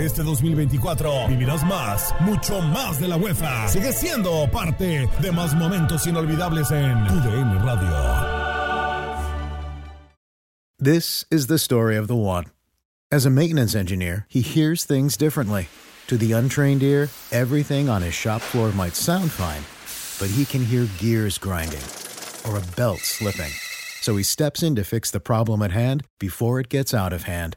Este 2024 vivirás más, mucho más de la UEFA. Sigue siendo parte de más momentos inolvidables en Radio. This is the story of the one. As a maintenance engineer, he hears things differently. To the untrained ear, everything on his shop floor might sound fine, but he can hear gears grinding or a belt slipping. So he steps in to fix the problem at hand before it gets out of hand.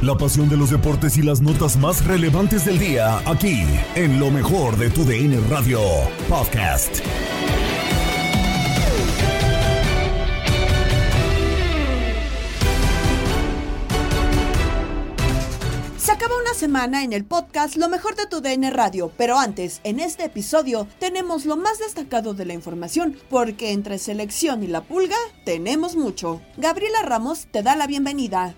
La pasión de los deportes y las notas más relevantes del día, aquí, en lo mejor de tu DN Radio Podcast. Se acaba una semana en el podcast Lo mejor de tu DN Radio, pero antes, en este episodio, tenemos lo más destacado de la información, porque entre selección y la pulga, tenemos mucho. Gabriela Ramos te da la bienvenida.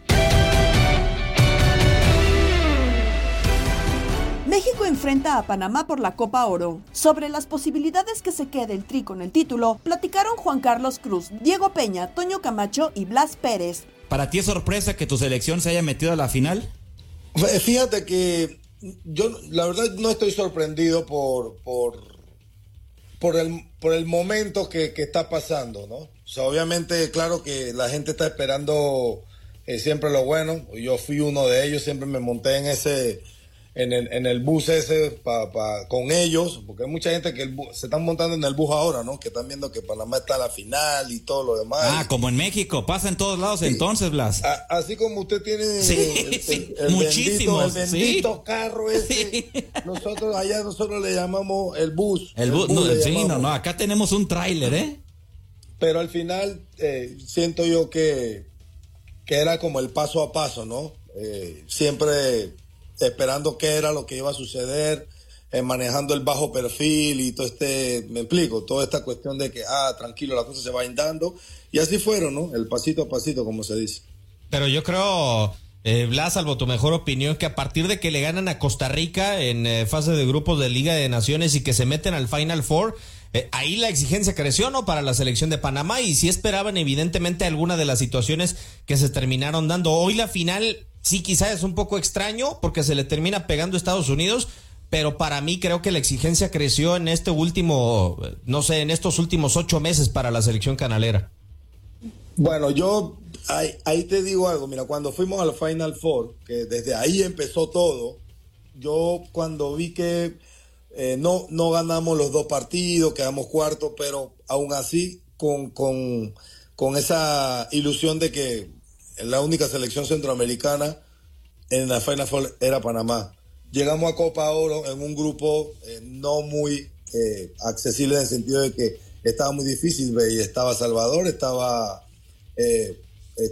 México enfrenta a Panamá por la Copa Oro. Sobre las posibilidades que se quede el tri con el título, platicaron Juan Carlos Cruz, Diego Peña, Toño Camacho y Blas Pérez. ¿Para ti es sorpresa que tu selección se haya metido a la final? Fíjate que yo la verdad no estoy sorprendido por, por, por, el, por el momento que, que está pasando, ¿no? O sea, obviamente, claro que la gente está esperando eh, siempre lo bueno. Yo fui uno de ellos, siempre me monté en ese en el, en el bus ese pa, pa, con ellos, porque hay mucha gente que el bus, se están montando en el bus ahora, ¿no? Que están viendo que Panamá está a la final y todo lo demás. Ah, como en México, pasa en todos lados Sí. entonces, Blas. A- así como usted tiene Sí, el, sí, el bendito, el bendito sí. carro ese, nosotros allá nosotros le llamamos el bus. El bus, no, sí, no, no, acá tenemos un tráiler, ¿eh? Pero al final eh, siento yo que, que era como el paso a paso, ¿no? Eh, siempre esperando qué era lo que iba a suceder, eh, manejando el bajo perfil y todo este, me explico, toda esta cuestión de que, ah, tranquilo, la cosa se va dando. Y así fueron, ¿no? El pasito a pasito, como se dice. Pero yo creo, eh, Blas, salvo tu mejor opinión, que a partir de que le ganan a Costa Rica en eh, fase de grupos de Liga de Naciones y que se meten al Final Four, ahí la exigencia creció, ¿no? Para la selección de Panamá y sí esperaban evidentemente alguna de las situaciones que se terminaron dando. Hoy la final sí quizá es un poco extraño porque se le termina pegando a Estados Unidos. Pero para mí creo que la exigencia creció en este último, no sé, en estos últimos ocho meses para la selección canalera. Bueno, yo ahí, te digo algo, mira, cuando fuimos al Final Four, que desde ahí empezó todo, yo cuando vi que eh, no, no ganamos los dos partidos, quedamos cuartos, pero aún así con, con, con esa ilusión de que la única selección centroamericana en la Final Four era Panamá. Llegamos a Copa Oro en un grupo eh, no muy eh, accesible en el sentido de que estaba muy difícil, y estaba Salvador, estaba eh,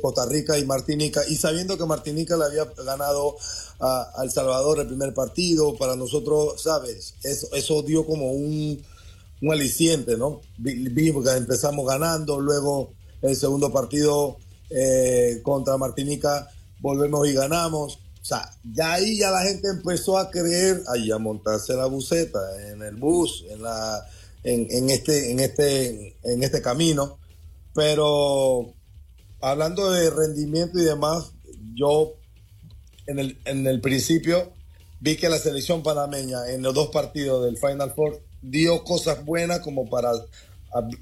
Costa Rica y Martinica, y sabiendo que Martinica le había ganado a, a El Salvador el primer partido, para nosotros, ¿sabes? Eso, dio como un, un aliciente, ¿no? Vi- Vimos que empezamos ganando, luego el segundo partido eh, contra Martinica volvemos y ganamos. O sea, ya ahí ya la gente empezó a creer, ahí a montarse la buseta, en el bus, en la, en, este, en este, en este camino. Pero hablando de rendimiento y demás, yo en el, en el principio vi que la selección panameña en los dos partidos del Final Four dio cosas buenas como para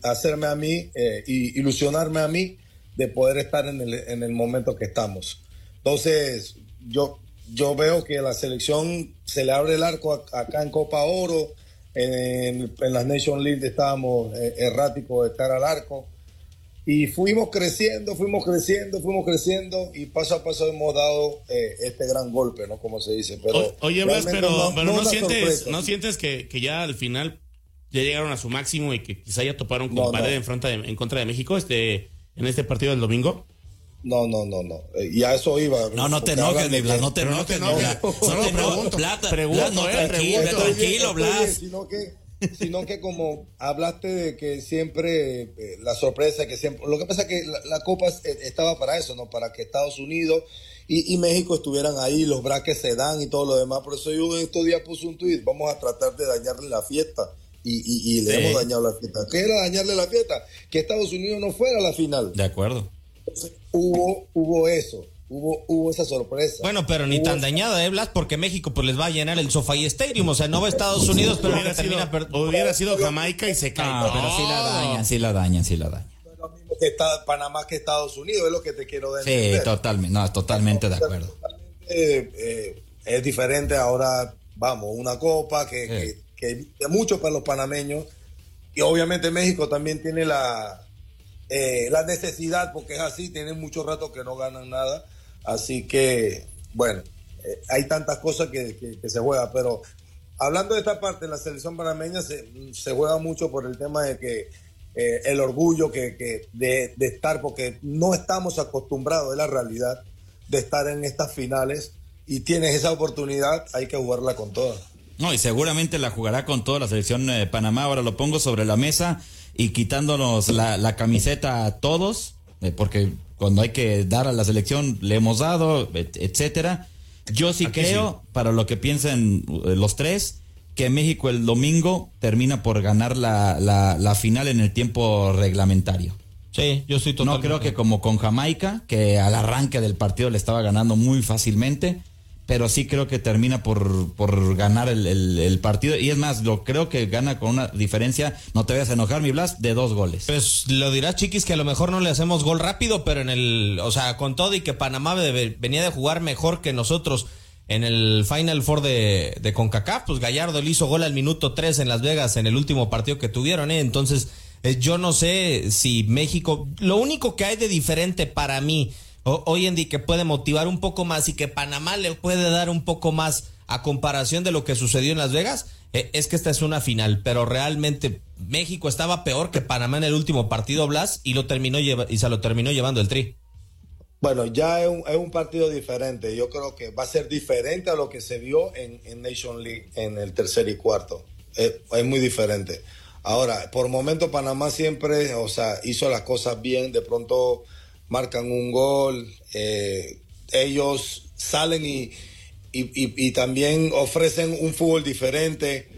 hacerme a mí eh, y ilusionarme a mí de poder estar en el, en el momento que estamos. Entonces, yo, yo veo que la selección se le abre el arco a- acá en Copa Oro, en, en las Nation League estábamos eh, erráticos de estar al arco. Y fuimos creciendo, fuimos creciendo, fuimos creciendo y paso a paso hemos dado eh, este gran golpe, ¿no? Como se dice. Pero O- Oye, Blas, pero, pero no, sientes, sorpresa. ¿no sientes que, que ya al final ya llegaron a su máximo y que quizá ya toparon con No, pared no. En, de- en contra de México este, en este partido del domingo? No, no, no, no. Eh, y a eso iba. No, no te enojes, mi Blas, no te enojes, te mi. Blas. Solo No te pregunto. Plata, pregunto, no, eh, tranquilo, pregunto. Tranquilo, Blas. sino que, sino que como hablaste de que siempre eh, la sorpresa que siempre lo que pasa es que la, la copa eh, estaba para eso no para que Estados Unidos y, y México estuvieran ahí los braques se dan y todo lo demás por eso yo en estos días puse un tweet vamos a tratar de dañarle la fiesta y, y- y le Sí. hemos dañado la fiesta ¿qué era dañarle la fiesta? que Estados Unidos no fuera a la final De acuerdo. Entonces, hubo hubo eso hubo hubo esa sorpresa Bueno, pero ni Hubo tan esa- dañada, ¿eh, Blas? Porque México pues les va a llenar el SoFi Stadium. O sea, no va a Estados Unidos, pero Hubiera sido, per- hubiera sido Jamaica y se cae. Ah, pero sí la dañan, sí la dañan, sí la lo mismo que está Panamá que Estados Unidos es lo que te quiero Sí, decir totalmente, no, totalmente de acuerdo. Eh, eh, es diferente ahora, vamos, una copa que, que, que mucho para los panameños. Y obviamente México también tiene la, eh, la necesidad, porque es así, tienen mucho rato que no ganan nada, así que, bueno, eh, hay tantas cosas que, que- se juega, pero hablando de esta parte, la selección panameña se, se juega mucho por el tema de que eh, el orgullo que, que de, de estar, porque no estamos acostumbrados, es la realidad, de estar en estas finales. Y tienes esa oportunidad, hay que jugarla con todas. No, y seguramente la jugará con toda la selección de Panamá. Ahora lo pongo sobre la mesa y quitándonos la, la camiseta a todos, eh, porque cuando hay que dar a la selección le hemos dado, et- etcétera. Yo sí Aquí creo, para lo que piensen eh, los tres, que México el domingo termina por ganar la, la, la final en el tiempo reglamentario. Sí, yo estoy No totalmente. creo que como con Jamaica, que al arranque del partido le estaba ganando muy fácilmente, pero sí creo que termina por, por ganar el, el- el partido. Y es más, lo creo que gana con una diferencia, no te vayas a enojar, mi Blas, de dos goles. Pues lo dirá Chiquis que a lo mejor no le hacemos gol rápido, pero en el, o sea, con todo y que Panamá venía de jugar mejor que nosotros en el Final Four de, de CONCACAF, pues Gallardo le hizo gol al minuto 3 en Las Vegas en el último partido que tuvieron, ¿eh? Entonces, eh, yo no sé si México, lo único que hay de diferente para mí hoy en día que puede motivar un poco más y que Panamá le puede dar un poco más a comparación de lo que sucedió en Las Vegas, eh, es que esta es una final, pero realmente México estaba peor que Panamá en el último partido, Blas, y lo terminó y se lo terminó llevando el tri. Bueno, ya es un, partido diferente. Yo creo que va a ser diferente a lo que se vio en, en Nation League en el tercer y cuarto. Es, es muy diferente. Ahora, por momento Panamá siempre, o sea, hizo las cosas bien. De pronto marcan un gol. eh, ellos salen y, y, y- y también ofrecen un fútbol diferente.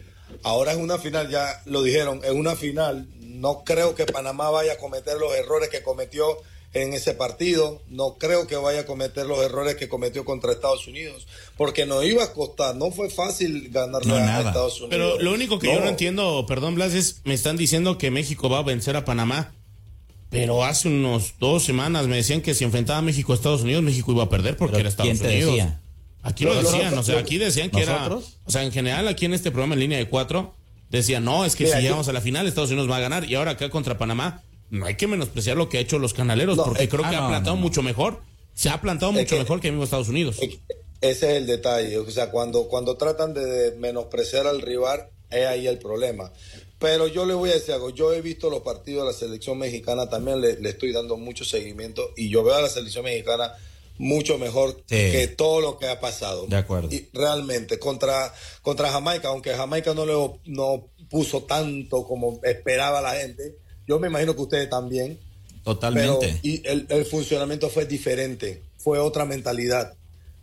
Ahora es una final, ya lo dijeron, es una final. No creo que Panamá vaya a cometer los errores que cometió en ese partido. No creo que vaya a cometer los errores que cometió contra Estados Unidos, porque nos iba a costar. No fue fácil ganarle No, a. Estados Unidos. Pero lo único que yo no entiendo, perdón Blas, es me están diciendo que México va a vencer a Panamá. Pero hace unos dos semanas me decían que si enfrentaba a México a Estados Unidos, México iba a perder porque Pero era Estados ¿quién te Unidos. decía? Aquí lo decían, o sea, aquí decían que era. ¿Nosotros? O sea, en general, aquí en este programa en línea de cuatro, decían, no, es que Mira, si yo- llegamos a la final, Estados Unidos va a ganar. Y ahora acá contra Panamá, no hay que menospreciar lo que ha hecho los canaleros, No, porque eh, creo ah, que no, ha plantado no, no. mucho mejor. Se ha plantado mucho que- mejor que mismo Estados Unidos. Ese es el detalle. O sea, cuando, cuando tratan de menospreciar al rival, es ahí el problema. Pero yo le voy a decir algo, yo he visto los partidos de la selección mexicana, también le, le estoy dando mucho seguimiento y yo veo a la selección mexicana mucho mejor Sí. que todo lo que ha pasado. De acuerdo. Y realmente, contra, contra Jamaica, aunque Jamaica no le no puso tanto como esperaba la gente, yo me imagino que ustedes también. Totalmente. Pero, y el, el funcionamiento fue diferente, fue otra mentalidad.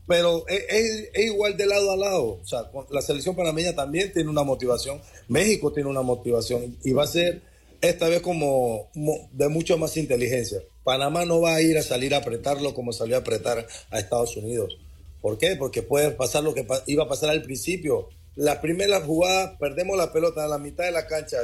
Pero es, igual de lado a lado. O sea, la selección panameña también tiene una motivación. México tiene una motivación. Y va a ser esta vez como mo- de mucho más inteligencia. Panamá no va a ir a salir a apretarlo como salió a apretar a Estados Unidos. ¿Por qué? Porque puede pasar lo que iba a pasar al principio. La primera jugada, perdemos la pelota a la mitad de la cancha,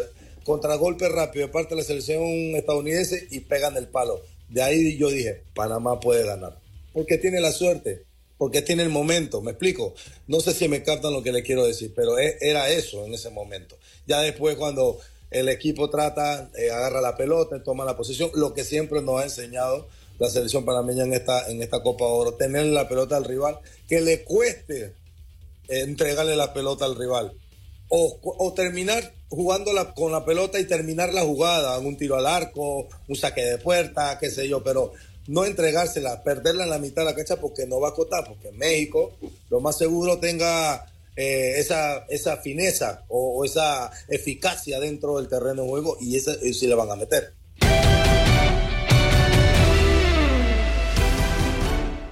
contragolpe rápido de parte de la selección estadounidense y pegan el palo. De ahí yo dije, Panamá puede ganar. Porque tiene la suerte, porque tiene el momento, me explico. No sé si me captan lo que le quiero decir, pero e- era eso en ese momento. Ya después cuando el equipo trata, eh, agarra la pelota, toma la posición, lo que siempre nos ha enseñado la selección panameña en esta, en esta Copa Oro, tener la pelota al rival, que le cueste eh, entregarle la pelota al rival. O, terminar jugando con la pelota y terminar la jugada, un tiro al arco, un saque de puerta, qué sé yo, pero no entregársela, perderla en la mitad de la cancha porque no va a acotar, porque México lo más seguro tenga eh, esa, esa fineza o, o esa eficacia dentro del terreno de juego y esa sí le van a meter.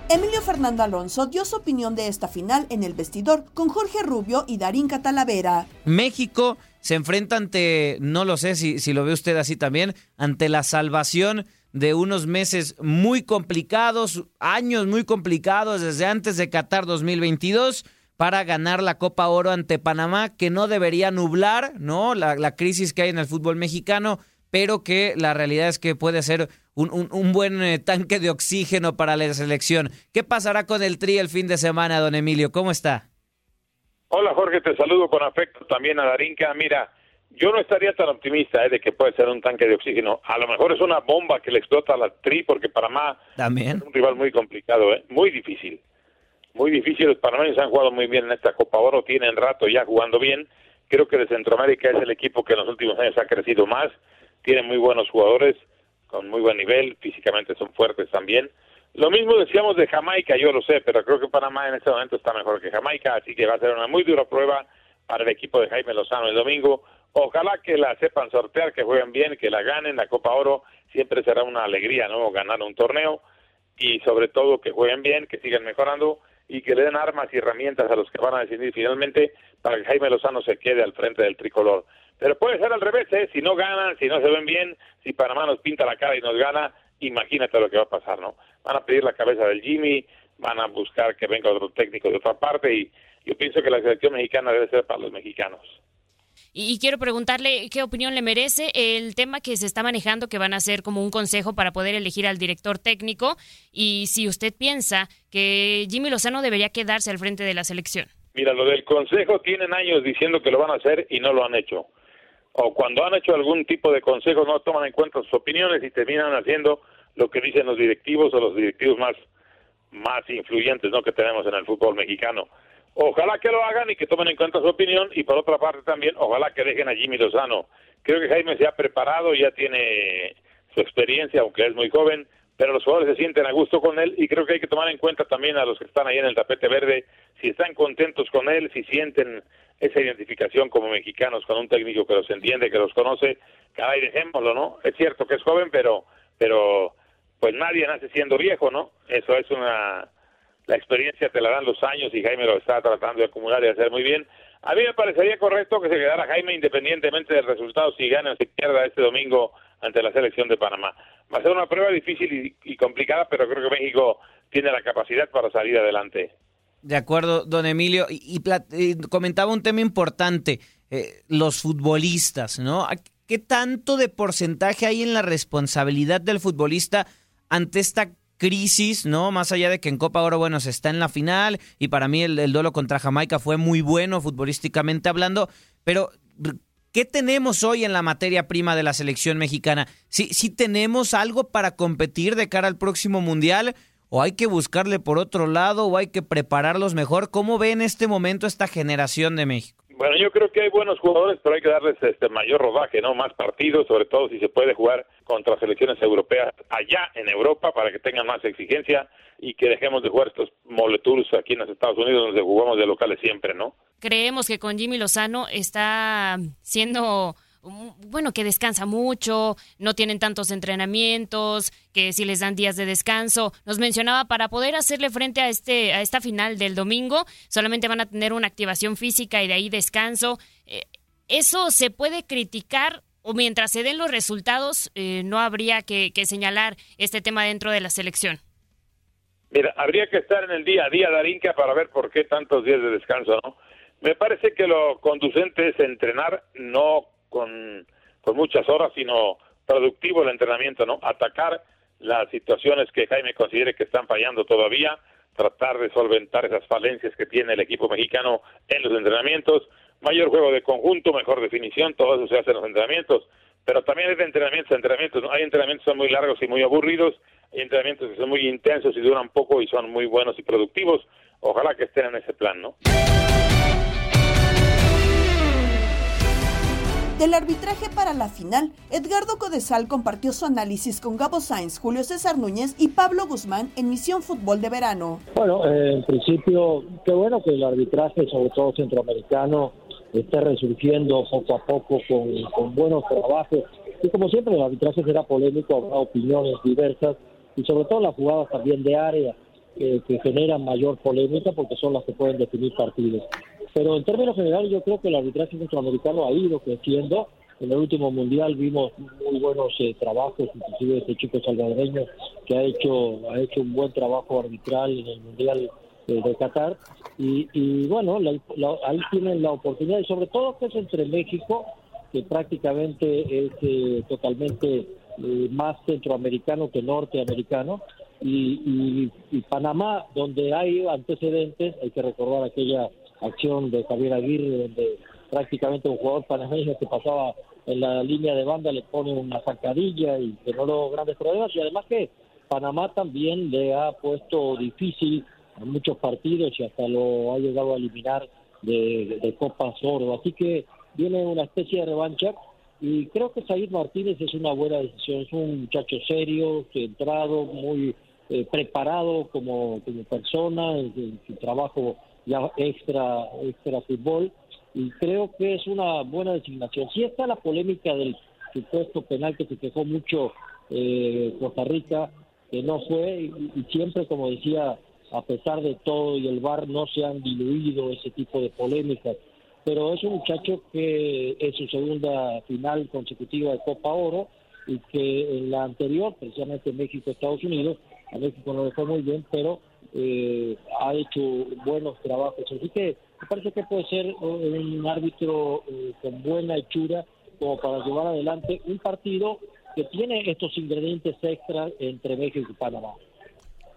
Emilio Fernando Alonso dio su opinión de esta final en el vestidor con Jorge Rubio y Darín Catalavera. México se enfrenta ante, no lo sé si, si lo ve usted así también, ante la salvación de unos meses muy complicados, años muy complicados desde antes de Qatar 2022 para ganar la Copa Oro ante Panamá, que no debería nublar, ¿no? La, la crisis que hay en el fútbol mexicano, pero que la realidad es que puede ser un, un- un buen eh, tanque de oxígeno para la selección. ¿Qué pasará con el Tri el fin de semana, don Emilio? ¿Cómo está? Hola Jorge, te saludo con afecto también a Darinka. Mira, yo no estaría tan optimista eh, de que puede ser un tanque de oxígeno. A lo mejor es una bomba que le explota a la tri porque Panamá También. es un rival muy complicado, eh, muy difícil. Muy difícil. Los panameños han jugado muy bien en esta Copa Oro, tienen rato ya jugando bien. Creo que de Centroamérica es el equipo que en los últimos años ha crecido más. Tienen muy buenos jugadores con muy buen nivel, físicamente son fuertes también. Lo mismo decíamos de Jamaica, yo lo sé, pero creo que Panamá en este momento está mejor que Jamaica, así que va a ser una muy dura prueba para el equipo de Jaime Lozano el domingo. Ojalá que la sepan sortear, que jueguen bien, que la ganen. La Copa Oro siempre será una alegría, ¿no? Ganar un torneo y sobre todo que jueguen bien, que sigan mejorando y que le den armas y herramientas a los que van a decidir finalmente para que Jaime Lozano se quede al frente del tricolor. Pero puede ser al revés, ¿eh? Si no ganan, si no se ven bien, si Panamá nos pinta la cara y nos gana, imagínate lo que va a pasar, ¿no? Van a pedir la cabeza del Jimmy, van a buscar que venga otro técnico de otra parte y yo pienso que la selección mexicana debe ser para los mexicanos. Y, quiero preguntarle qué opinión le merece el tema que se está manejando, que van a ser como un consejo para poder elegir al director técnico, y si usted piensa que Jimmy Lozano debería quedarse al frente de la selección. Mira, lo del consejo tienen años diciendo que lo van a hacer y no lo han hecho. O cuando han hecho algún tipo de consejo no toman en cuenta sus opiniones y terminan haciendo lo que dicen los directivos o los directivos más más influyentes ¿no? que tenemos en el fútbol mexicano. Ojalá que lo hagan y que tomen en cuenta su opinión y por otra parte también ojalá que dejen a Jimmy Lozano. Creo que Jaime se ha preparado, ya tiene su experiencia, aunque es muy joven, pero los jugadores se sienten a gusto con él y creo que hay que tomar en cuenta también a los que están ahí en el tapete verde, si están contentos con él, si sienten esa identificación como mexicanos con un técnico que los entiende, que los conoce, caray, dejémoslo, ¿no? Es cierto que es joven, pero, pero pues nadie nace siendo viejo, ¿no? Eso es una... La experiencia te la dan los años y Jaime lo está tratando de acumular y hacer muy bien. A mí me parecería correcto que se quedara Jaime independientemente del resultado, si gana o si pierda este domingo ante la selección de Panamá. Va a ser una prueba difícil y, complicada, pero creo que México tiene la capacidad para salir adelante. De acuerdo, don Emilio. Y, y y comentaba un tema importante, eh, los futbolistas, ¿no? ¿A ¿Qué tanto de porcentaje hay en la responsabilidad del futbolista ante esta crisis, ¿no? Más allá de que en Copa Oro, bueno, se está en la final y para mí el, el duelo contra Jamaica fue muy bueno futbolísticamente hablando, pero ¿qué tenemos hoy en la materia prima de la selección mexicana? ¿Sí, sí tenemos algo para competir de cara al próximo Mundial? ¿O hay que buscarle por otro lado o hay que prepararlos mejor? ¿Cómo ve en este momento esta generación de México? Bueno, yo creo que hay buenos jugadores, pero hay que darles este mayor rodaje, ¿no? Más partidos, sobre todo si se puede jugar contra selecciones europeas allá en Europa para que tengan más exigencia y que dejemos de jugar estos moleturos aquí en los Estados Unidos donde jugamos de locales siempre, ¿no? Creemos que con Jimmy Lozano está siendo bueno, que descansa mucho, no tienen tantos entrenamientos, que si les dan días de descanso. Nos mencionaba para poder hacerle frente a este a esta final del domingo, solamente van a tener una activación física y de ahí descanso. Eh, eso se puede criticar o mientras se den los resultados eh, no habría que, que señalar este tema dentro de la selección. Mira, habría que estar en el día a día, Darinka, para ver por qué tantos días de descanso, ¿no? Me parece que lo conducente es entrenar, no con, muchas horas, sino productivo el entrenamiento, ¿no? Atacar las situaciones que Jaime considere que están fallando todavía, tratar de solventar esas falencias que tiene el equipo mexicano en los entrenamientos, mayor juego de conjunto, mejor definición, todo eso se hace en los entrenamientos, pero también hay de entrenamientos, hay entrenamientos que son muy largos y muy aburridos, hay entrenamientos que son muy intensos y duran poco y son muy buenos y productivos, ojalá que estén en ese plan, ¿no? Del arbitraje para la final, Edgardo Codesal compartió su análisis con Gabo Sainz, Julio César Núñez y Pablo Guzmán en Misión Fútbol de Verano. Bueno, eh, en principio, qué bueno que el arbitraje, sobre todo centroamericano, esté resurgiendo poco a poco con, buenos trabajos. Y como siempre, el arbitraje será polémico, habrá opiniones diversas y sobre todo las jugadas también de área que generan mayor polémica porque son las que pueden definir partidos. Pero en términos generales yo creo que el arbitraje centroamericano ha ido creciendo. En el último mundial vimos muy buenos eh, trabajos, inclusive este chico salvadoreño que ha hecho ha hecho un buen trabajo arbitral en el mundial eh, de Qatar. Y, bueno, ahí tienen la oportunidad y sobre todo que es entre México, que prácticamente es eh, totalmente más centroamericano que norteamericano, y, y Panamá, donde hay antecedentes, hay que recordar aquella acción de Javier Aguirre, donde prácticamente un jugador panameño que pasaba en la línea de banda le pone una sacadilla y generó grandes problemas. Y además que Panamá también le ha puesto difícil a muchos partidos y hasta lo ha llegado a eliminar de, Copa Oro. Así que viene una especie de revancha y creo que Said Martínez es una buena decisión. Es un muchacho serio, centrado, muy eh, preparado como, como persona en su trabajo ya extra, extra fútbol, y creo que es una buena designación. Sí está la polémica del supuesto penal que se quejó mucho eh, Costa Rica, que no fue, y, siempre, como decía, a pesar de todo y el VAR no se han diluido ese tipo de polémicas. Pero es un muchacho que es su segunda final consecutiva de Copa Oro y que en la anterior, precisamente México-Estados Unidos, a México no le fue muy bien, pero eh, ha hecho buenos trabajos. Así que me parece que puede ser un árbitro eh, con buena hechura como para llevar adelante un partido que tiene estos ingredientes extras entre México y Panamá.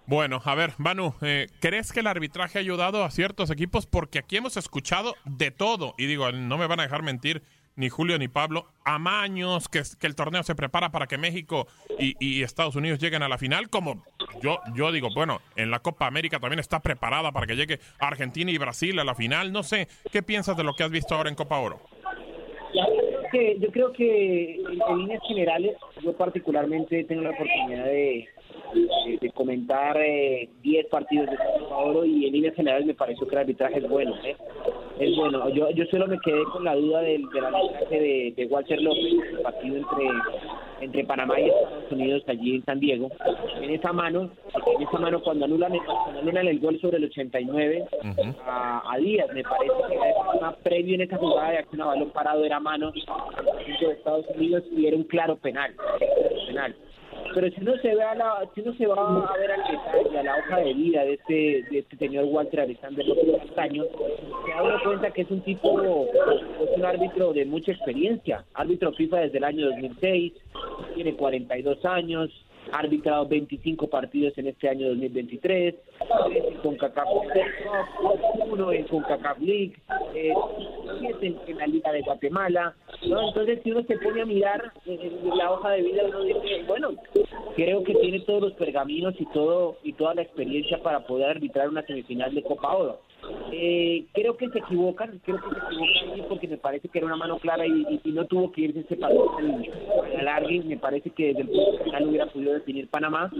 Bueno, a ver, Manu, eh, ¿crees que el arbitraje ha ayudado a ciertos equipos? Porque aquí hemos escuchado de todo, y digo, no me van a dejar mentir, ni Julio ni Pablo, amaños, que, que el torneo se prepara para que México y, Estados Unidos lleguen a la final, como yo, yo digo, bueno, en la Copa América también está preparada para que llegue Argentina y Brasil a la final, no sé, ¿qué piensas de lo que has visto ahora en Copa Oro? yo creo que en líneas generales, yo particularmente tengo la oportunidad de, comentar 10 eh, partidos de Copa Oro y en líneas generales me pareció que el arbitraje es bueno. ¿eh? Es bueno. Yo, yo solo me quedé con la duda del, arbitraje de, Walter López, partido entre entre Panamá y Estados Unidos allí en San Diego. En esa mano, en esa mano cuando anulan, cuando anulan el gol sobre el 89 a, Díaz, me parece que era una previo en esa jugada de acción a balón parado era mano de Estados Unidos y era un claro penal. penal pero si uno se ve a la, si uno se va a ver al detalle, a la hoja de vida de este, de este señor Walter Alexander López Castaño, se da uno cuenta que es un tipo, es un árbitro de mucha experiencia, árbitro FIFA desde el año 2006, tiene 42 años, ha arbitrado 25 partidos en este año 2023, con CONCACAF uno en CONCACAF League, eh, siete en, la Liga de Guatemala, ¿no? Entonces si uno se pone a mirar en la hoja de vida, uno dice, bueno, creo que tiene todos los pergaminos y todo y toda la experiencia para poder arbitrar una semifinal de Copa Oro. Eh, creo que se equivocan, creo que se equivocan porque me parece que era una mano clara y, no tuvo que irse ese patrón al alargue. Me parece que desde el punto final hubiera podido definir Panamá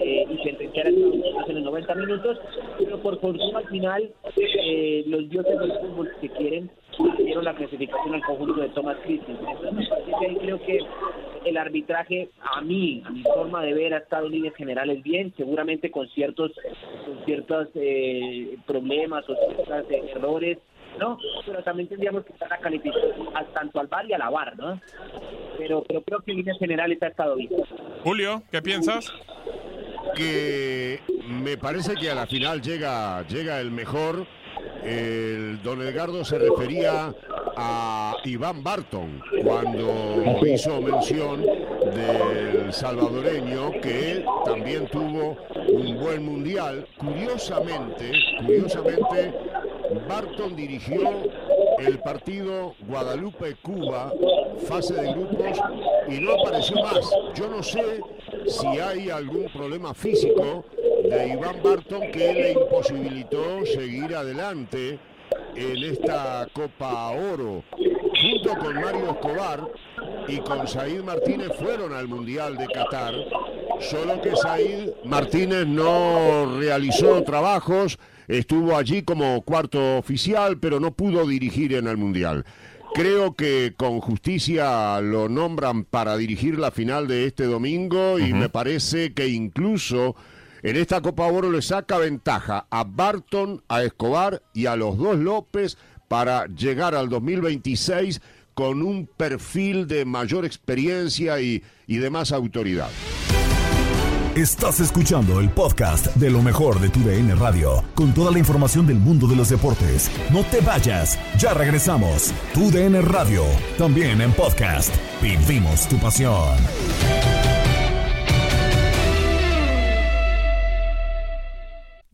eh, y sentenciar en los 90 minutos, pero por fortuna al final eh, los dioses del fútbol que quieren dieron la clasificación al conjunto de Thomas Christie. Entonces, creo que el arbitraje, a mí, a mi forma de ver, ha estado en líneas generales bien, seguramente con ciertos, con ciertos eh, problemas o ciertos eh, errores, ¿no? Pero también tendríamos que estar a calificar tanto al bar y a la bar, ¿no? Pero, pero creo que en líneas generales ha estado bien. Julio, ¿qué piensas? Que me parece que a la final llega, llega el mejor el don Edgardo se refería a Iván Barton cuando hizo mención del salvadoreño que también tuvo un buen mundial. Curiosamente, curiosamente, Barton dirigió el partido Guadalupe-Cuba, fase de grupos, y no apareció más. Yo no sé si hay algún problema físico de Iván Barton que le imposibilitó seguir adelante en esta Copa Oro. Junto con Mario Escobar y con Said Martínez fueron al Mundial de Qatar, solo que Said Martínez no realizó trabajos, estuvo allí como cuarto oficial, pero no pudo dirigir en el Mundial. Creo que con justicia lo nombran para dirigir la final de este domingo y me parece que incluso en esta Copa Oro le saca ventaja a Barton, a Escobar y a los dos López para llegar al 2026 con un perfil de mayor experiencia y, y de más autoridad. Estás escuchando el podcast de lo mejor de tu DN Radio, con toda la información del mundo de los deportes. No te vayas, ya regresamos. Tu DN Radio, también en podcast. Vivimos tu pasión.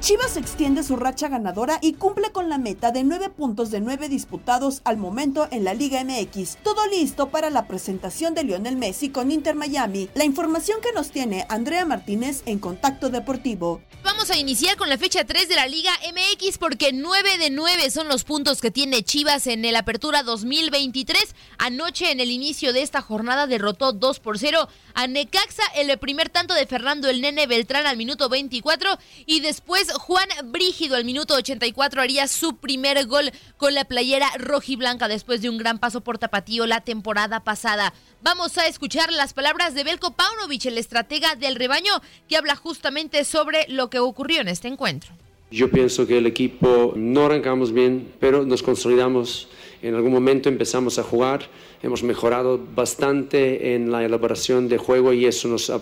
Chivas extiende su racha ganadora y cumple con la meta de 9 puntos de 9 disputados al momento en la Liga MX. Todo listo para la presentación de Lionel Messi con Inter Miami. La información que nos tiene Andrea Martínez en Contacto Deportivo. Vamos a iniciar con la fecha 3 de la Liga MX porque 9 de 9 son los puntos que tiene Chivas en el Apertura 2023. Anoche en el inicio de esta jornada derrotó 2 por 0 a Necaxa el primer tanto de Fernando el Nene Beltrán al minuto 24 y después Juan Brígido al minuto 84 haría su primer gol con la playera rojiblanca después de un gran paso por Tapatío la temporada pasada. Vamos a escuchar las palabras de Belko Paunovic, el estratega del rebaño, que habla justamente sobre lo que ocurrió en este encuentro. Yo pienso que el equipo no arrancamos bien, pero nos consolidamos. En algún momento empezamos a jugar, hemos mejorado bastante en la elaboración de juego y eso nos ha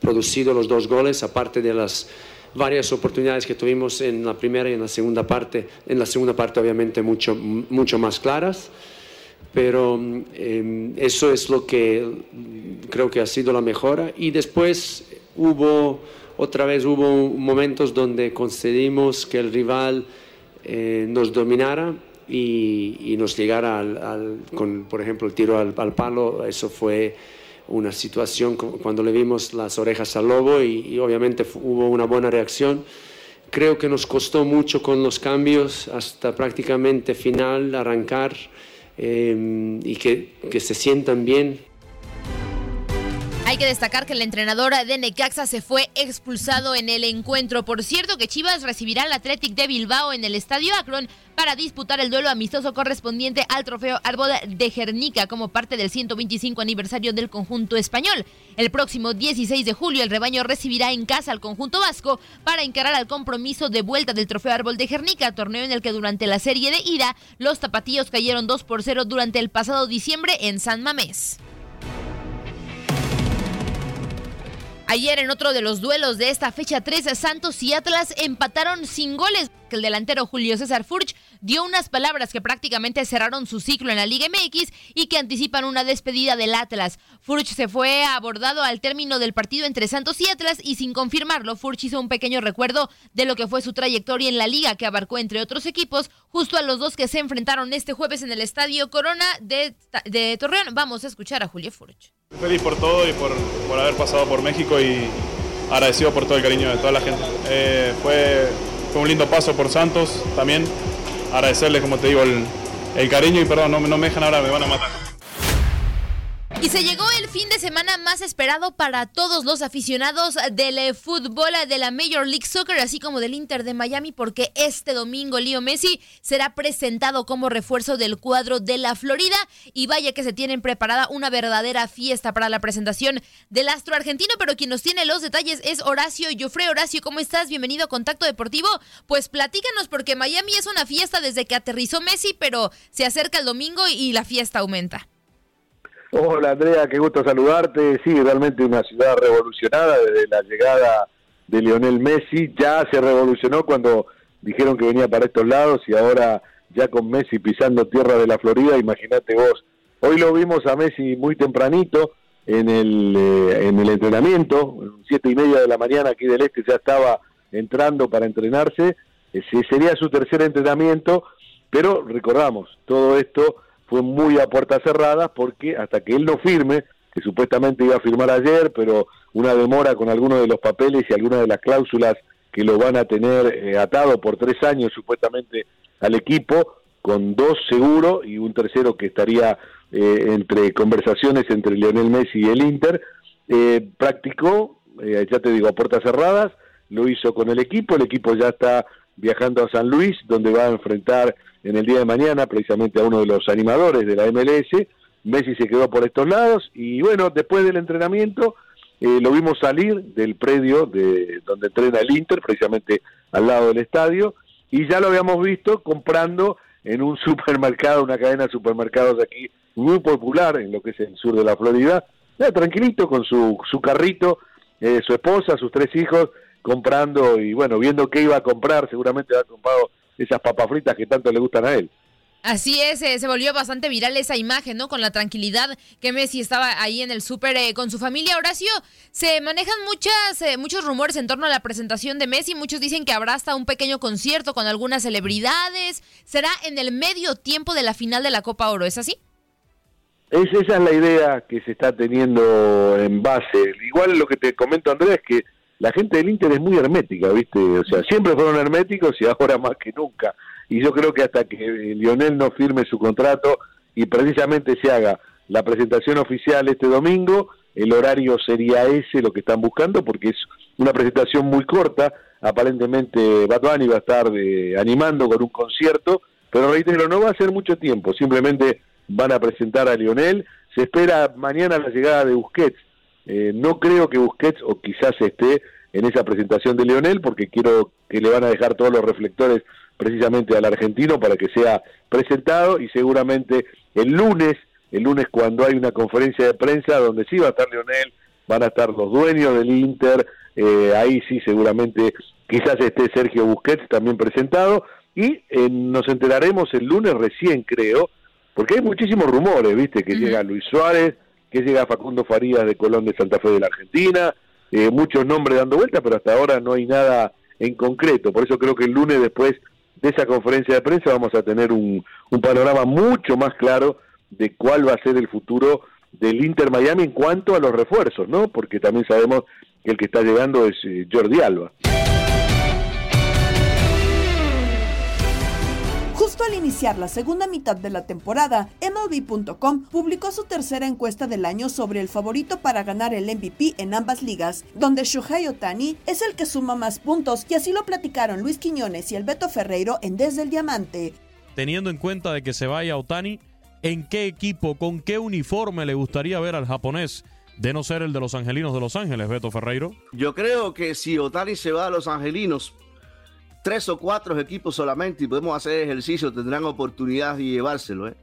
producido los dos goles, aparte de las varias oportunidades que tuvimos en la primera y en la segunda parte, en la segunda parte obviamente mucho, mucho más claras, pero em, eso es lo que creo que ha sido la mejora. Y después hubo, otra vez hubo momentos donde concedimos que el rival eh, nos dominara y, nos llegara al, con, por ejemplo, el tiro al, al palo, eso fue una situación cuando le vimos las orejas al lobo y, obviamente hubo una buena reacción. Creo que nos costó mucho con los cambios hasta prácticamente final arrancar eh, y que, que se sientan bien hay que destacar que el entrenador de Necaxa se fue expulsado en el encuentro. Por cierto, que Chivas recibirá al Athletic de Bilbao en el Estadio Akron para disputar el duelo amistoso correspondiente al trofeo Árbol de Jernica como parte del 125 aniversario del conjunto español. El próximo 16 de julio el rebaño recibirá en casa al conjunto vasco para encarar al compromiso de vuelta del trofeo Árbol de Jernica, torneo en el que durante la serie de ida los tapatíos cayeron 2 por 0 durante el pasado diciembre en San Mamés. Ayer en otro de los duelos de esta fecha 3, Santos y Atlas empataron sin goles. El delantero Julio César Furch dio unas palabras que prácticamente cerraron su ciclo en la Liga MX y que anticipan una despedida del Atlas. Furch se fue abordado al término del partido entre Santos y Atlas y sin confirmarlo, Furch hizo un pequeño recuerdo de lo que fue su trayectoria en la liga que abarcó entre otros equipos justo a los dos que se enfrentaron este jueves en el Estadio Corona de, de Torreón. Vamos a escuchar a Julio Furch. Feliz por todo y por, por, haber pasado por México y agradecido por todo el cariño de toda la gente. Eh, fue, fue, un lindo paso por Santos también. Agradecerle, como te digo, el, el cariño y perdón, no, no me dejan ahora, me van a matar. Y se llegó el fin de semana más esperado para todos los aficionados del eh, fútbol de la Major League Soccer, así como del Inter de Miami, porque este domingo Leo Messi será presentado como refuerzo del cuadro de la Florida. Y vaya que se tienen preparada una verdadera fiesta para la presentación del astro argentino, pero quien nos tiene los detalles es Horacio Jofre. Horacio, ¿cómo estás? Bienvenido a Contacto Deportivo. Pues platícanos, porque Miami es una fiesta desde que aterrizó Messi, pero se acerca el domingo y la fiesta aumenta. Hola Andrea, qué gusto saludarte. Sí, realmente una ciudad revolucionada desde la llegada de Lionel Messi. Ya se revolucionó cuando dijeron que venía para estos lados y ahora ya con Messi pisando tierra de la Florida, imagínate vos. Hoy lo vimos a Messi muy tempranito en el, eh, en el entrenamiento, siete y media de la mañana aquí del este ya estaba entrando para entrenarse. Ese sería su tercer entrenamiento, pero recordamos, todo esto fue muy a puertas cerradas porque hasta que él no firme, que supuestamente iba a firmar ayer, pero una demora con algunos de los papeles y algunas de las cláusulas que lo van a tener eh, atado por tres años supuestamente al equipo, con dos seguros y un tercero que estaría eh, entre conversaciones entre Lionel Messi y el Inter, eh, practicó, ya te digo, a puertas cerradas, lo hizo con el equipo, el equipo ya está viajando a San Luis, donde va a enfrentar en el día de mañana precisamente a uno de los animadores de la MLS. Messi se quedó por estos lados y bueno, después del entrenamiento eh, lo vimos salir del predio de donde entrena el Inter, precisamente al lado del estadio, y ya lo habíamos visto comprando en un supermercado, una cadena de supermercados aquí muy popular en lo que es el sur de la Florida, tranquilito con su, su carrito, eh, su esposa, sus tres hijos, comprando y bueno, viendo qué iba a comprar, seguramente ha comprado esas papas fritas que tanto le gustan a él. Así es, eh, se volvió bastante viral esa imagen, ¿no? Con la tranquilidad que Messi estaba ahí en el súper eh, con su familia. Horacio, se manejan muchas, eh, muchos rumores en torno a la presentación de Messi. Muchos dicen que habrá hasta un pequeño concierto con algunas celebridades. Será en el medio tiempo de la final de la Copa Oro, ¿es así? Es, esa es la idea que se está teniendo en base. Igual lo que te comento, Andrés, es que la gente del Inter es muy hermética, ¿viste? O sea, siempre fueron herméticos y ahora más que nunca. Y yo creo que hasta que Lionel no firme su contrato y precisamente se haga la presentación oficial este domingo, el horario sería ese lo que están buscando porque es una presentación muy corta. Aparentemente Batuani va a estar de, animando con un concierto, pero reitero, no va a ser mucho tiempo, simplemente van a presentar a Lionel. Se espera mañana la llegada de Busquets eh, no creo que Busquets o quizás esté en esa presentación de Leonel porque quiero que le van a dejar todos los reflectores precisamente al argentino para que sea presentado y seguramente el lunes, el lunes cuando hay una conferencia de prensa donde sí va a estar Leonel, van a estar los dueños del Inter, eh, ahí sí seguramente quizás esté Sergio Busquets también presentado y eh, nos enteraremos el lunes recién creo, porque hay muchísimos rumores, viste, que llega Luis Suárez, que llega Facundo Farías de Colón de Santa Fe de la Argentina, eh, muchos nombres dando vuelta, pero hasta ahora no hay nada en concreto. Por eso creo que el lunes después de esa conferencia de prensa vamos a tener un, panorama mucho más claro de cuál va a ser el futuro del Inter Miami en cuanto a los refuerzos, ¿no? Porque también sabemos que el que está llegando es eh, Jordi Alba. Justo al iniciar la segunda mitad de la temporada, MLB.com publicó su tercera encuesta del año sobre el favorito para ganar el MVP en ambas ligas, donde Shohei Otani es el que suma más puntos y así lo platicaron Luis Quiñones y el Beto Ferreiro en Desde el Diamante. Teniendo en cuenta de que se vaya Otani, ¿en qué equipo, con qué uniforme le gustaría ver al japonés? De no ser el de los Angelinos de Los Ángeles, Beto Ferreiro. Yo creo que si Otani se va a Los Angelinos, tres o cuatro equipos solamente y podemos hacer ejercicio, tendrán oportunidad de llevárselo, ¿eh?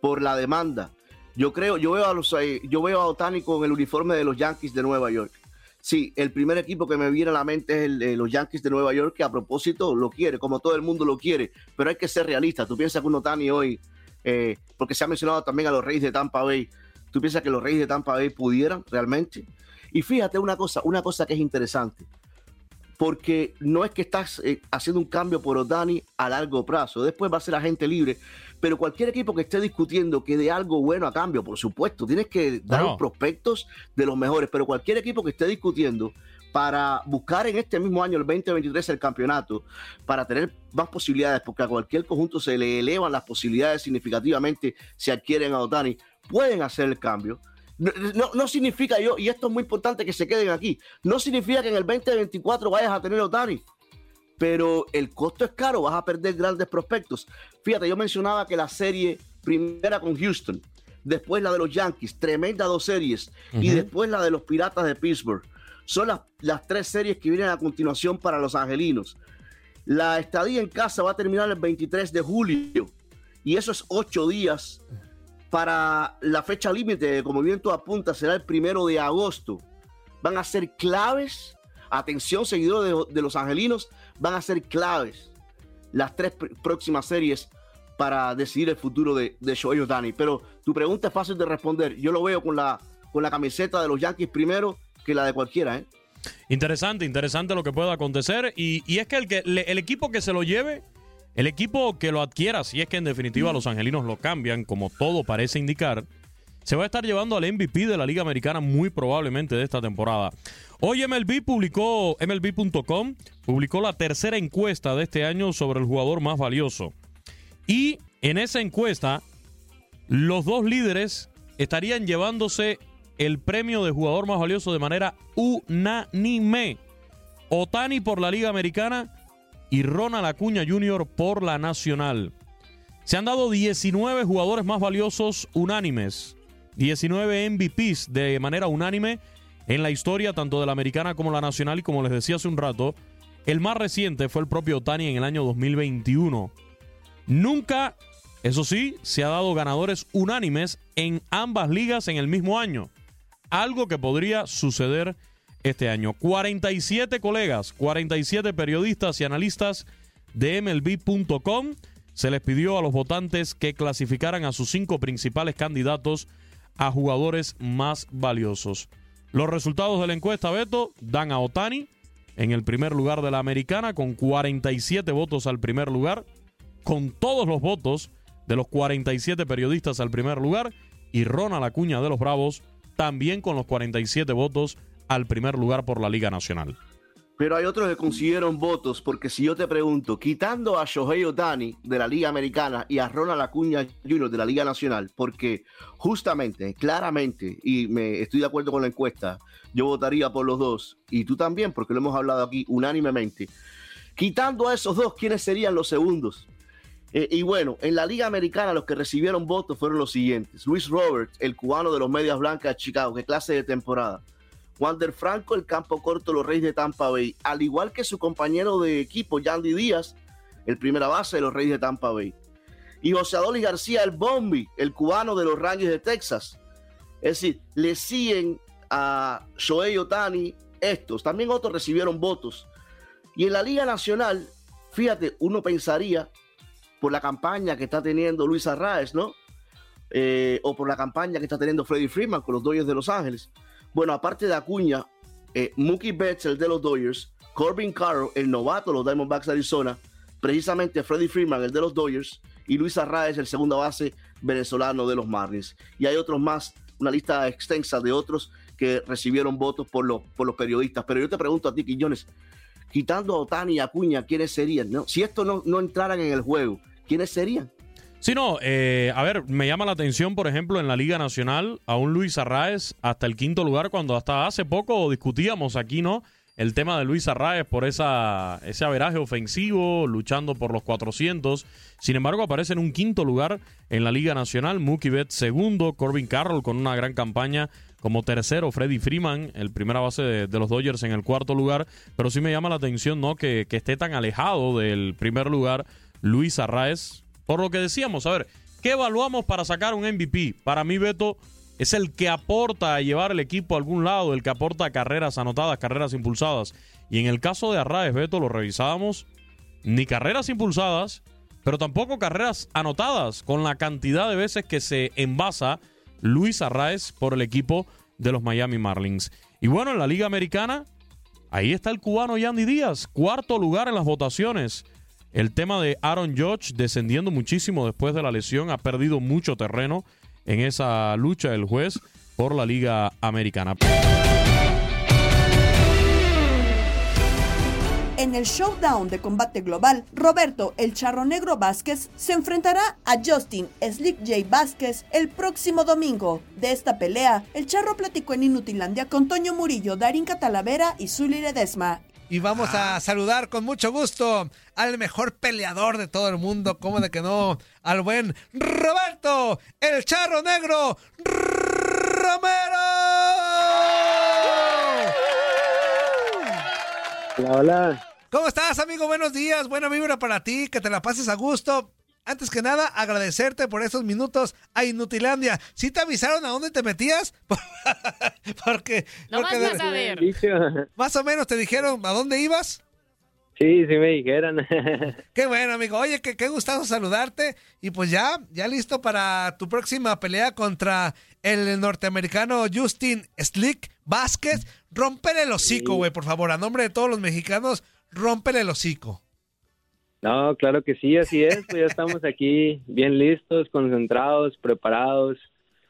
por la demanda. Yo creo, yo veo a los, eh, yo veo a Otani con el uniforme de los Yankees de Nueva York. Sí, el primer equipo que me viene a la mente es de los Yankees de Nueva York, que a propósito lo quiere, como todo el mundo lo quiere, pero hay que ser realista. Tú piensas que un Otani hoy, eh, porque se ha mencionado también a los Reyes de Tampa Bay, tú piensas que los Reyes de Tampa Bay pudieran realmente. Y fíjate una cosa, una cosa que es interesante porque no es que estás eh, haciendo un cambio por Otani a largo plazo, después va a ser agente libre, pero cualquier equipo que esté discutiendo que dé algo bueno a cambio, por supuesto, tienes que dar los prospectos de los mejores, pero cualquier equipo que esté discutiendo para buscar en este mismo año, el 2023, el campeonato, para tener más posibilidades, porque a cualquier conjunto se le elevan las posibilidades significativamente si adquieren a Otani, pueden hacer el cambio no, no, significa yo, y esto es muy importante que se queden aquí, no significa que en el 2024 vayas a tener Otani, pero el costo es caro, vas a perder grandes prospectos. Fíjate, yo mencionaba que la serie primera con Houston, después la de los Yankees, tremenda dos series, y después la de los Piratas de Pittsburgh. Son las, las tres series que vienen a continuación para los Angelinos. La estadía en casa va a terminar el 23 de julio, y eso es ocho días para la fecha límite, como bien tú apuntas, será el primero de agosto. Van a ser claves, atención seguidores de, los angelinos, van a ser claves las tres próximas series para decidir el futuro de, de Shohei. Pero tu pregunta es fácil de responder. Yo lo veo con la, con la camiseta de los Yankees primero que la de cualquiera. ¿eh? Interesante, interesante lo que pueda acontecer. Y, y es que el, que el equipo que se lo lleve el equipo que lo adquiera, si es que en definitiva los angelinos lo cambian, como todo parece indicar, se va a estar llevando al MVP de la Liga Americana muy probablemente de esta temporada. Hoy MLB publicó, MLB.com publicó la tercera encuesta de este año sobre el jugador más valioso. Y en esa encuesta, los dos líderes estarían llevándose el premio de jugador más valioso de manera unánime. Otani por la Liga Americana y Ronald Acuña Jr. por la Nacional. Se han dado 19 jugadores más valiosos unánimes, 19 MVPs de manera unánime en la historia tanto de la americana como la nacional y como les decía hace un rato, el más reciente fue el propio Otani en el año 2021. Nunca, eso sí, se ha dado ganadores unánimes en ambas ligas en el mismo año, algo que podría suceder este año. 47 colegas, 47 periodistas y analistas de MLB.com se les pidió a los votantes que clasificaran a sus cinco principales candidatos a jugadores más valiosos. Los resultados de la encuesta, Beto, dan a Otani en el primer lugar de la americana con 47 votos al primer lugar, con todos los votos de los 47 periodistas al primer lugar, y Ronald Acuña de los Bravos también con los 47 votos al primer lugar por la Liga Nacional. Pero hay otros que consiguieron votos, porque si yo te pregunto, quitando a Shohei Otani de la Liga Americana y a Ronald Acuña Jr. de la Liga Nacional, porque justamente, claramente, y me estoy de acuerdo con la encuesta, yo votaría por los dos, y tú también, porque lo hemos hablado aquí unánimemente. Quitando a esos dos, ¿quiénes serían los segundos? Eh, y bueno, en la Liga Americana los que recibieron votos fueron los siguientes. Luis Roberts, el cubano de los Medias Blancas de Chicago, qué clase de temporada. Wander Franco, el campo corto, los Reyes de Tampa Bay, al igual que su compañero de equipo, Yandy Díaz, el primera base de los Reyes de Tampa Bay. Y José Adolis García, el Bombi, el cubano de los Rangers de Texas. Es decir, le siguen a Shohei Otani estos. También otros recibieron votos. Y en la Liga Nacional, fíjate, uno pensaría por la campaña que está teniendo Luis Arraez, ¿no? Eh, o por la campaña que está teniendo Freddie Freeman con los Dodgers de Los Ángeles. Bueno, aparte de Acuña, eh, Mookie Betts, el de los Dodgers, Corbin Carroll, el novato de los Diamondbacks de Arizona, precisamente Freddie Freeman, el de los Dodgers, y Luis Arraez, el segundo base venezolano de los Marlins. Y hay otros más, una lista extensa de otros que recibieron votos por los, por los periodistas. Pero yo te pregunto a ti, Quillones, quitando a Otani y Acuña, ¿quiénes serían? No? Si estos no, no entraran en el juego, ¿quiénes serían? Sí, no, eh, a ver, me llama la atención, por ejemplo, en la Liga Nacional, a un Luis Arraez hasta el quinto lugar, cuando hasta hace poco discutíamos aquí, ¿no? El tema de Luis Arraez por esa, ese averaje ofensivo, luchando por los 400. Sin embargo, aparece en un quinto lugar en la Liga Nacional. Mookie Betts segundo, Corbin Carroll con una gran campaña como tercero, Freddy Freeman, el primera base de, los Dodgers en el cuarto lugar. Pero sí me llama la atención, ¿no? Que, que esté tan alejado del primer lugar Luis Arraez, por lo que decíamos, a ver, ¿qué evaluamos para sacar un MVP? Para mí, Beto, es el que aporta a llevar el equipo a algún lado, el que aporta carreras anotadas, carreras impulsadas. Y en el caso de Arraez, Beto, lo revisábamos, ni carreras impulsadas, pero tampoco carreras anotadas, con la cantidad de veces que se envasa Luis Arraez por el equipo de los Miami Marlins. Y bueno, en la Liga Americana, ahí está el cubano Yandy Díaz, cuarto lugar en las votaciones. El tema de Aaron Judge descendiendo muchísimo después de la lesión, ha perdido mucho terreno en esa lucha del juez por la Liga Americana. En el showdown de combate global, Roberto El Charro Negro Vázquez se enfrentará a Justin Slick J. Vázquez el próximo domingo. De esta pelea, El Charro platicó en Inutilandia con Toño Murillo, Darín Catalavera y Zuli Ledesma. Y vamos a saludar con mucho gusto al mejor peleador de todo el mundo, como de que no, al buen Roberto, el charro negro Romero. Hola, hola. ¿Cómo estás, amigo? Buenos días, buena vibra para ti, que te la pases a gusto. Antes que nada, agradecerte por esos minutos a Inutilandia. ¿Sí te avisaron a dónde te metías? porque... No porque vas a saber. Más o menos te dijeron a dónde ibas. Sí, sí me dijeron. Qué bueno, amigo. Oye, que qué gustazo saludarte. Y pues ya, ya listo para tu próxima pelea contra el norteamericano Justin Slick Vázquez. Rómpele el hocico, güey, por favor. A nombre de todos los mexicanos, rómpele el hocico. No, claro que sí, así es. Pues ya estamos aquí bien listos, concentrados, preparados,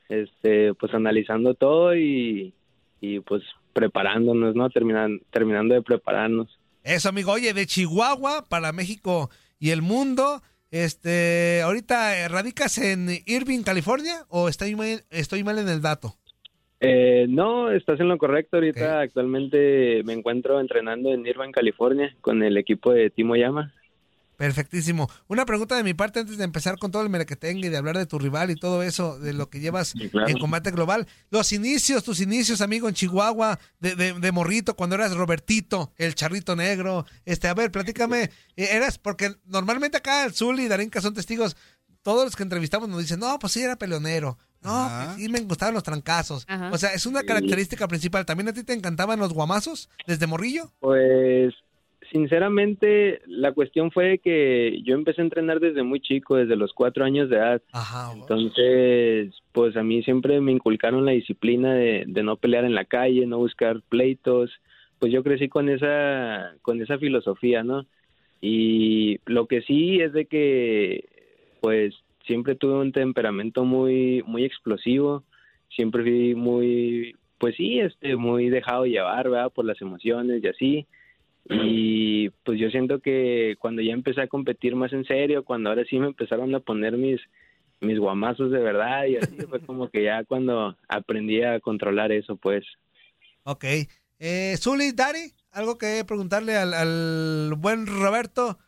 este, pues analizando todo y, y pues preparándonos, ¿no? Terminan, terminando de prepararnos. Eso, amigo. Oye, de Chihuahua para México y el mundo. Este, ahorita eh, radicas en Irving, California, o estoy mal, estoy mal en el dato. Eh, no, estás en lo correcto. Ahorita actualmente me encuentro entrenando en Irvine, California, con el equipo de Timo Yama. Perfectísimo. Una pregunta de mi parte antes de empezar con todo el merequetengue y de hablar de tu rival y todo eso, de lo que llevas claro. en combate global. Los inicios, tus inicios, amigo, en Chihuahua, de, de, de morrito, cuando eras Robertito, el charrito negro. Este, a ver, platícame, eh, eras, porque normalmente acá el Zul y Darinka son testigos, todos los que entrevistamos nos dicen, no, pues sí, era peleonero. No, pues sí me gustaban los trancazos. Ajá. O sea, es una Sí. característica principal. ¿También a ti te encantaban los guamazos desde morrillo? Pues sinceramente la cuestión fue que yo empecé a entrenar desde muy chico, desde los cuatro años de edad. Entonces, pues a mí siempre me inculcaron la disciplina de, de no pelear en la calle, no buscar pleitos. Pues yo crecí con esa, con esa filosofía, ¿no? Y lo que sí es de que, pues siempre tuve un temperamento muy, muy explosivo. Siempre fui muy, pues sí, este, muy dejado llevar, ¿verdad? Por las emociones y así. Y pues yo siento que cuando ya empecé a competir más en serio, cuando ahora sí me empezaron a poner mis, mis guamazos de verdad y así fue como que ya cuando aprendí a controlar eso, pues. Ok. Eh, Zuli, Dari, ¿algo que preguntarle al, al buen Roberto,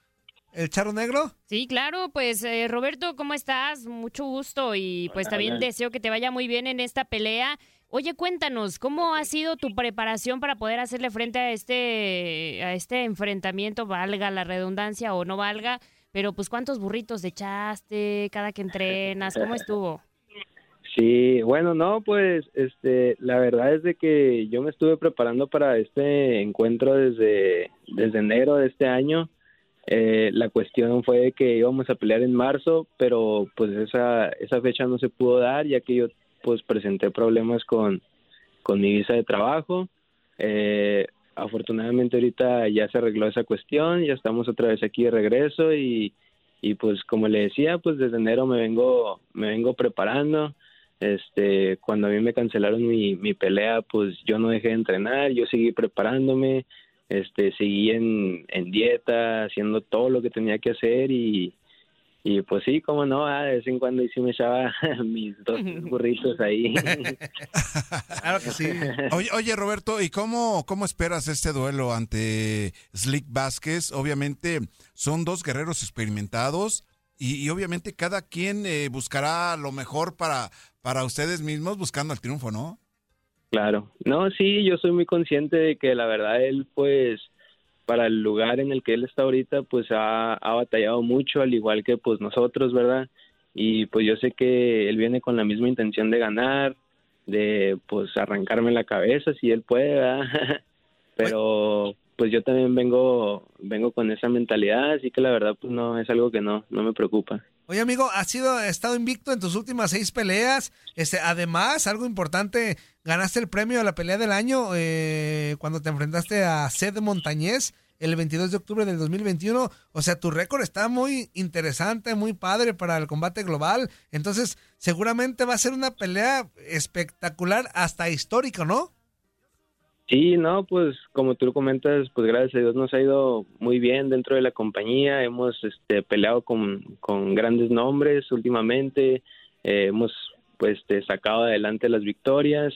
el charro negro? Sí, claro, pues eh, Roberto, ¿cómo estás? Mucho gusto y pues también hola. deseo que te vaya muy bien en esta pelea. Oye, cuéntanos, ¿cómo ha sido tu preparación para poder hacerle frente a este, a este enfrentamiento, valga la redundancia o no valga? Pero pues, ¿cuántos burritos echaste cada que entrenas? ¿Cómo estuvo? Sí, bueno, no, pues este, la verdad es de que yo me estuve preparando para este encuentro desde, desde enero de este año. Eh, la cuestión fue que íbamos a pelear en marzo, pero pues esa, esa fecha no se pudo dar ya que yo pues presenté problemas con, con mi visa de trabajo. Eh, afortunadamente ahorita ya se arregló esa cuestión, ya estamos otra vez aquí de regreso y, y pues como le decía, pues desde enero me vengo, me vengo preparando. Este, cuando a mí me cancelaron mi, mi pelea, pues yo no dejé de entrenar, yo seguí preparándome, este, seguí en, en dieta, haciendo todo lo que tenía que hacer y, Y pues sí, como no, ah, de vez en cuando y sí me echaba mis dos burritos ahí. claro que sí. Oye, oye, Roberto, ¿y cómo, cómo esperas este duelo ante Slick Vázquez? Obviamente son dos guerreros experimentados y, y obviamente cada quien eh, buscará lo mejor para, para ustedes mismos buscando el triunfo, ¿no? Claro. No, sí, yo soy muy consciente de que la verdad él pues para el lugar en el que él está ahorita, pues ha, ha, batallado mucho, al igual que pues nosotros, ¿verdad? Y pues yo sé que él viene con la misma intención de ganar, de pues arrancarme la cabeza si él puede, ¿verdad? Pero pues yo también vengo vengo con esa mentalidad, así que la verdad pues no es algo que no no me preocupa. Oye, amigo, has sido estado invicto en tus últimas seis peleas. Este, además, algo importante, ganaste el premio a la pelea del año eh, cuando te enfrentaste a Sed Montañez el 22 de octubre del 2021. O sea, tu récord está muy interesante, muy padre para el combate global. Entonces, seguramente va a ser una pelea espectacular, hasta histórica, ¿no? Sí, no, pues como tú lo comentas, pues gracias a Dios nos ha ido muy bien dentro de la compañía. Hemos este, peleado con, con grandes nombres últimamente. Eh, hemos pues este, sacado adelante las victorias.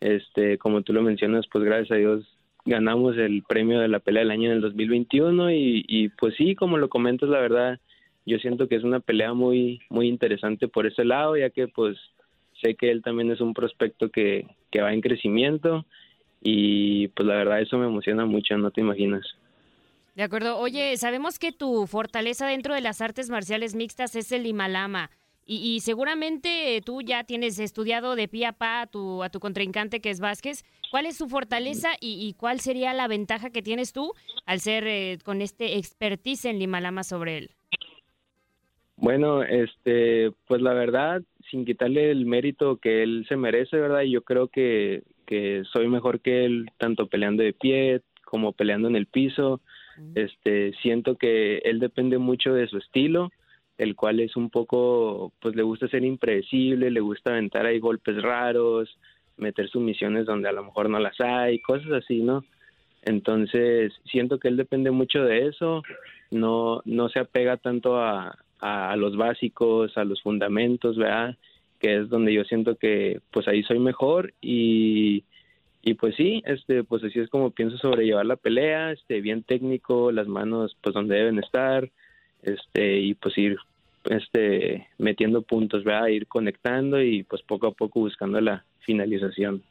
Este, como tú lo mencionas, pues gracias a Dios ganamos el premio de la pelea del año en el 2021 y, y pues sí, como lo comentas, la verdad, yo siento que es una pelea muy muy interesante por ese lado, ya que pues sé que él también es un prospecto que, que va en crecimiento y pues la verdad eso me emociona mucho, no te imaginas. De acuerdo. Oye, sabemos que tu fortaleza dentro de las artes marciales mixtas es el Himalama. Y, y seguramente tú ya tienes estudiado de pie a pa a tu, a tu contrincante que es Vázquez. ¿Cuál es su fortaleza y, y cuál sería la ventaja que tienes tú al ser eh, con este expertise en Limalama sobre él? Bueno, este, pues la verdad, sin quitarle el mérito que él se merece, ¿verdad? Yo creo que, que soy mejor que él, tanto peleando de pie como peleando en el piso. Este, siento que él depende mucho de su estilo, el cual es un poco, pues le gusta ser impredecible, le gusta aventar ahí golpes raros, meter sumisiones donde a lo mejor no las hay, cosas así, ¿no? Entonces, siento que él depende mucho de eso, no, no se apega tanto a, a, los básicos, a los fundamentos, ¿verdad? Que es donde yo siento que pues ahí soy mejor y, y pues sí, este, pues así es como pienso sobrellevar la pelea, este, bien técnico, las manos pues donde deben estar, este, y pues ir este metiendo puntos, ¿verdad? ir conectando y pues poco a poco buscando la finalización.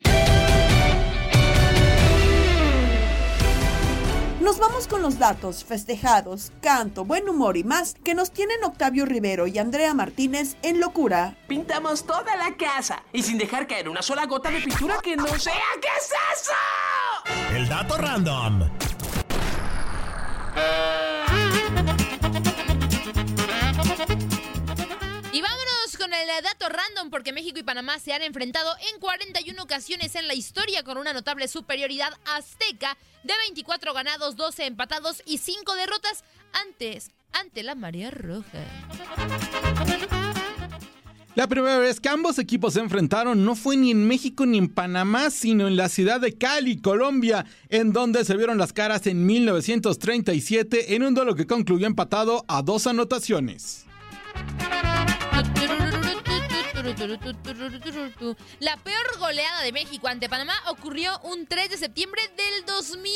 Nos vamos con los datos, festejados, canto, buen humor y más que nos tienen Octavio Rivero y Andrea Martínez en locura. Pintamos toda la casa y sin dejar caer una sola gota de pintura que no sea. ¿Qué es eso? El dato random. El dato random porque México y Panamá se han enfrentado en 41 ocasiones en la historia con una notable superioridad azteca de 24 ganados, 12 empatados y 5 derrotas antes ante la Marea Roja. La primera vez que ambos equipos se enfrentaron no fue ni en México ni en Panamá, sino en la ciudad de Cali, Colombia, en donde se vieron las caras en 1937 en un duelo que concluyó empatado a dos anotaciones. La peor goleada de México ante Panamá ocurrió un 3 de septiembre del 2000,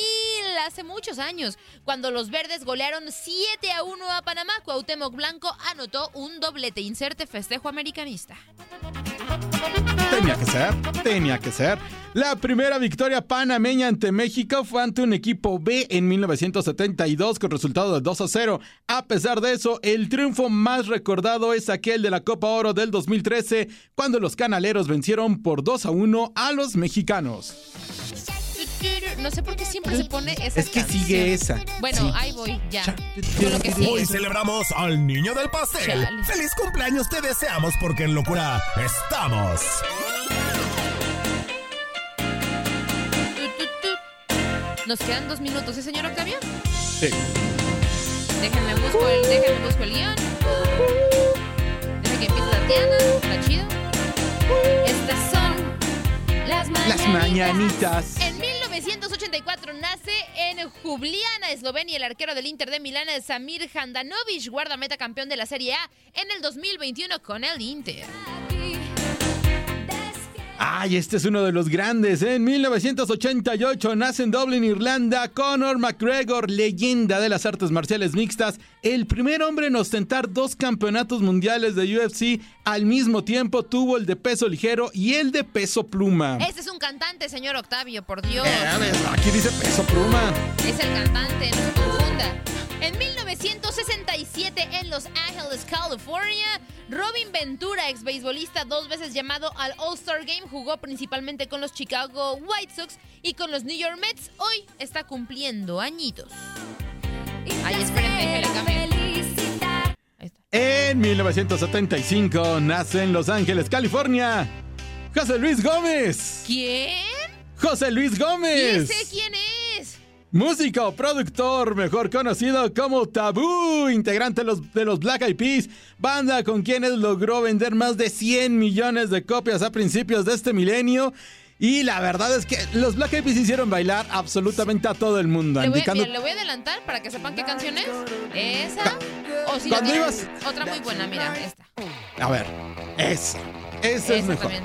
hace muchos años, cuando los verdes golearon 7 a 1 a Panamá. Cuauhtémoc Blanco anotó un doblete. Inserte festejo americanista. Tenía que ser, tenía que ser. La primera victoria panameña ante México fue ante un equipo B en 1972 con resultado de 2 a 0. A pesar de eso, el triunfo más recordado es aquel de la Copa Oro del 2013, cuando los canaleros vencieron por 2 a 1 a los mexicanos. No sé por qué siempre se pone esa Es que sigue esa. Bueno, Sí. ahí voy, ya. Con lo que sigue. Hoy celebramos al niño del pastel. Chale. ¡Feliz cumpleaños te deseamos porque en locura estamos! Nos quedan dos minutos, ¿eh, señor Octavio? Sí. Déjenme busco el, déjenme busco el guion. Deja que empiece Tatiana, está chido. Estas son las mañanitas. Las mañanitas. En 1984 nace en Ljubljana, Eslovenia, el arquero del Inter de Milán, Samir Handanovic, guardameta campeón de la Serie A en el 2021 con el Inter. Ay, este es uno de los grandes. En 1988 nace en Dublín, Irlanda, Conor McGregor, leyenda de las artes marciales mixtas, el primer hombre en ostentar dos campeonatos mundiales de UFC al mismo tiempo. Tuvo el de peso ligero y el de peso pluma. Este es un cantante, señor Octavio, por Dios. Eh, aquí dice peso pluma. Es el cantante, no se confunda. En 1967 en Los Ángeles, California, Robin Ventura, ex beisbolista dos veces llamado al All-Star Game, jugó principalmente con los Chicago White Sox y con los New York Mets. Hoy está cumpliendo añitos. Ay, espérenme, En 1975 nace en Los Ángeles, California, José Luis Gómez. ¿Quién? José Luis Gómez. ¿Y ese quién es? Músico, productor, mejor conocido como Tabú, integrante de los, de los Black Eyed Peas, banda con quienes logró vender más de 100 millones de copias a principios de este milenio. Y la verdad es que los Black Eyed Peas hicieron bailar absolutamente a todo el mundo. Le voy, indicando... mira, le voy a adelantar para que sepan qué canción es. Esa. O si ibas- Otra muy buena, mira, esta. A ver, esa. Esa es mejor. también.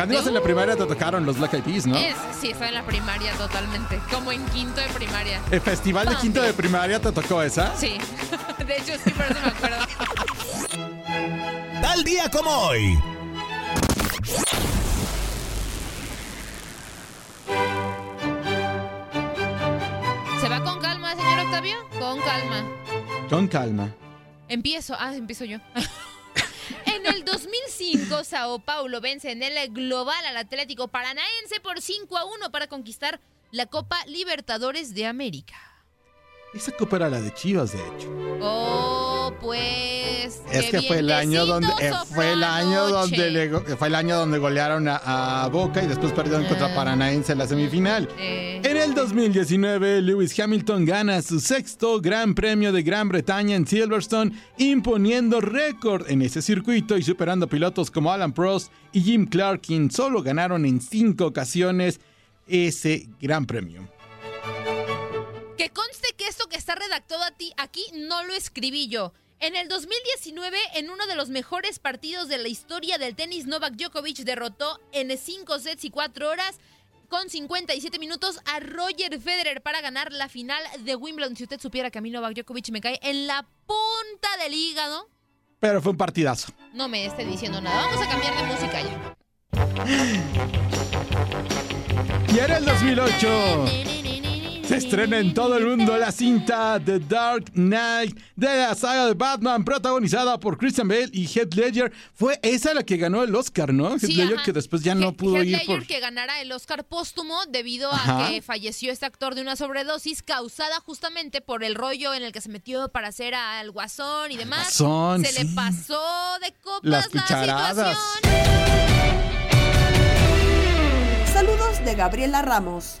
Cuando ibas en la primaria te tocaron los Black Eyed Peas, ¿no? Es, sí, estoy en la primaria totalmente. Como en quinto de primaria. ¿El festival de quinto de primaria te tocó esa? Sí. De hecho, sí, por eso me acuerdo. Tal día como hoy. ¿Se va con calma, señor Octavio? Con calma. Con calma. Empiezo. Ah, empiezo yo. En el 2005, Sao Paulo vence en el Global al Atlético Paranaense por 5 a 1 para conquistar la Copa Libertadores de América. Esa copa era la de Chivas, de hecho. Oh, pues. Es que fue el año donde eh, fue el año donde le fue el año donde golearon a, a Boca y después perdieron contra Paranaense en la semifinal. Eh, En el 2019, Lewis Hamilton gana su sexto Gran Premio de Gran Bretaña en Silverstone, imponiendo récord en ese circuito y superando pilotos como Alan Prost y Jim Clark, quien solo ganaron en cinco ocasiones ese Gran Premio. Que conste que esto que está redactado a ti aquí no lo escribí yo. En el 2019, en uno de los mejores partidos de la historia del tenis, Novak Djokovic derrotó en 5 sets y 4 horas con 57 minutos a Roger Federer para ganar la final de Wimbledon. Si usted supiera que a mí Novak Djokovic me cae en la punta del hígado, Pero fue un partidazo. no me esté diciendo nada. Vamos a cambiar de música ya. Y en el 2008 se estrena en todo el mundo la cinta The Dark Knight de la saga de Batman, protagonizada por Christian Bale y Heath Ledger. Fue esa la que ganó el Oscar, ¿no? Heath Sí, Ledger ajá. que después ya no pudo Heath ir Ledger por... que ganara el Oscar póstumo debido a Ajá. que falleció este actor de una sobredosis causada justamente por el rollo en el que se metió para hacer al guasón y demás. Guasón, se sí. le pasó de copas Las la situación. Saludos de Gabriela Ramos.